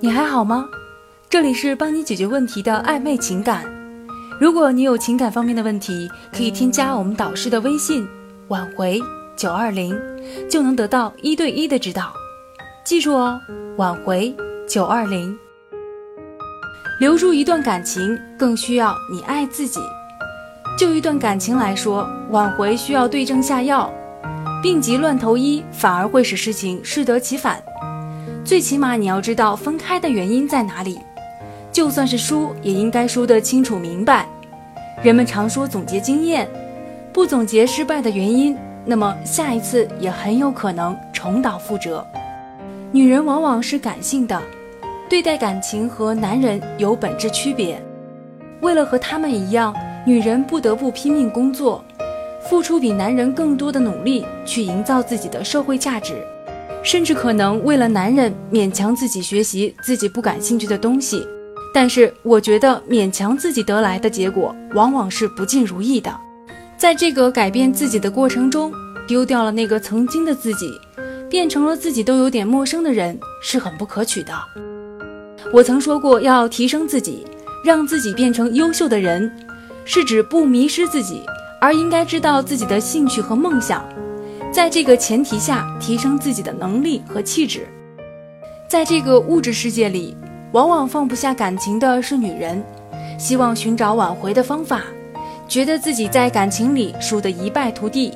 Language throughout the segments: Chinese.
你还好吗？这里是帮你解决问题的暧昧情感。如果你有情感方面的问题，可以添加我们导师的微信“挽回九二零”，就能得到一对一的指导。记住哦，“挽回九二零”。留住一段感情，更需要你爱自己。就一段感情来说，挽回需要对症下药，病急乱投医反而会使事情适得其反。最起码你要知道分开的原因在哪里，就算是输，也应该输得清楚明白。人们常说总结经验，不总结失败的原因，那么下一次也很有可能重蹈覆辙。女人往往是感性的，对待感情和男人有本质区别。为了和他们一样，女人不得不拼命工作，付出比男人更多的努力，去营造自己的社会价值。甚至可能为了男人勉强自己学习自己不感兴趣的东西，但是我觉得勉强自己得来的结果往往是不尽如意的。在这个改变自己的过程中，丢掉了那个曾经的自己，变成了自己都有点陌生的人，是很不可取的。我曾说过要提升自己，让自己变成优秀的人，是指不迷失自己，而应该知道自己的兴趣和梦想。在这个前提下，提升自己的能力和气质。在这个物质世界里，往往放不下感情的是女人，希望寻找挽回的方法，觉得自己在感情里输得一败涂地。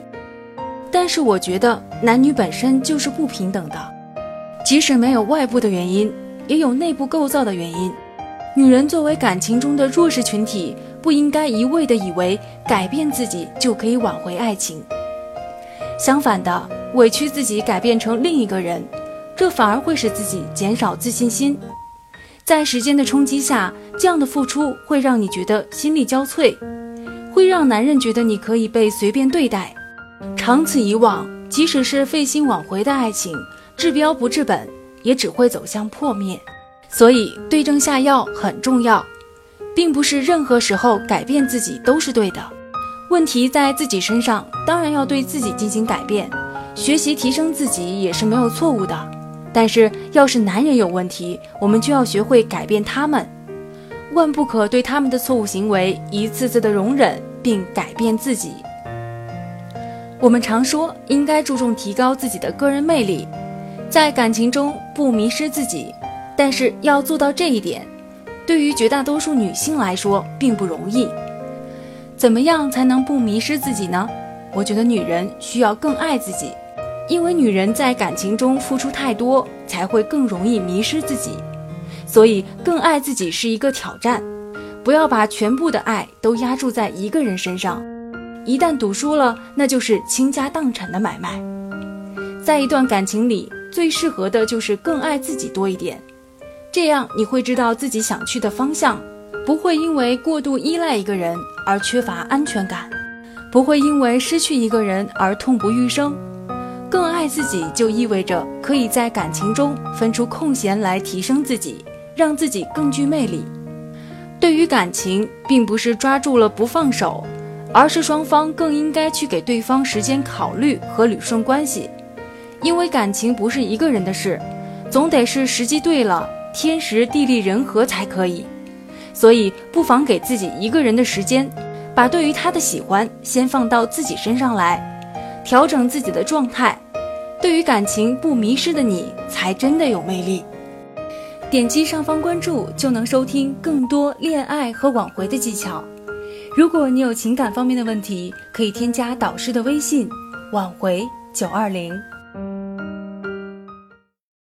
但是我觉得男女本身就是不平等的，即使没有外部的原因，也有内部构造的原因。女人作为感情中的弱势群体，不应该一味的以为改变自己就可以挽回爱情。相反的，委屈自己改变成另一个人，这反而会使自己减少自信心。在时间的冲击下，这样的付出会让你觉得心力交瘁，会让男人觉得你可以被随便对待。长此以往，即使是费心挽回的爱情，治标不治本，也只会走向破灭。所以，对症下药很重要，并不是任何时候改变自己都是对的。问题在自己身上，当然要对自己进行改变，学习提升自己也是没有错误的。但是，要是男人有问题，我们就要学会改变他们，万不可对他们的错误行为一次次的容忍并改变自己。我们常说应该注重提高自己的个人魅力，在感情中不迷失自己，但是要做到这一点，对于绝大多数女性来说并不容易。怎么样才能不迷失自己呢？我觉得女人需要更爱自己，因为女人在感情中付出太多，才会更容易迷失自己。所以，更爱自己是一个挑战。不要把全部的爱都压注在一个人身上，一旦赌输了，那就是倾家荡产的买卖。在一段感情里，最适合的就是更爱自己多一点，这样你会知道自己想去的方向。不会因为过度依赖一个人而缺乏安全感，不会因为失去一个人而痛不欲生。更爱自己就意味着可以在感情中分出空闲来提升自己，让自己更具魅力。对于感情，并不是抓住了不放手，而是双方更应该去给对方时间考虑和捋顺关系。因为感情不是一个人的事，总得是时机对了，天时地利人和才可以。所以，不妨给自己一个人的时间，把对于他的喜欢先放到自己身上来，调整自己的状态。对于感情不迷失的你，才真的有魅力。点击上方关注，就能收听更多恋爱和挽回的技巧。如果你有情感方面的问题，可以添加导师的微信：挽回九二零。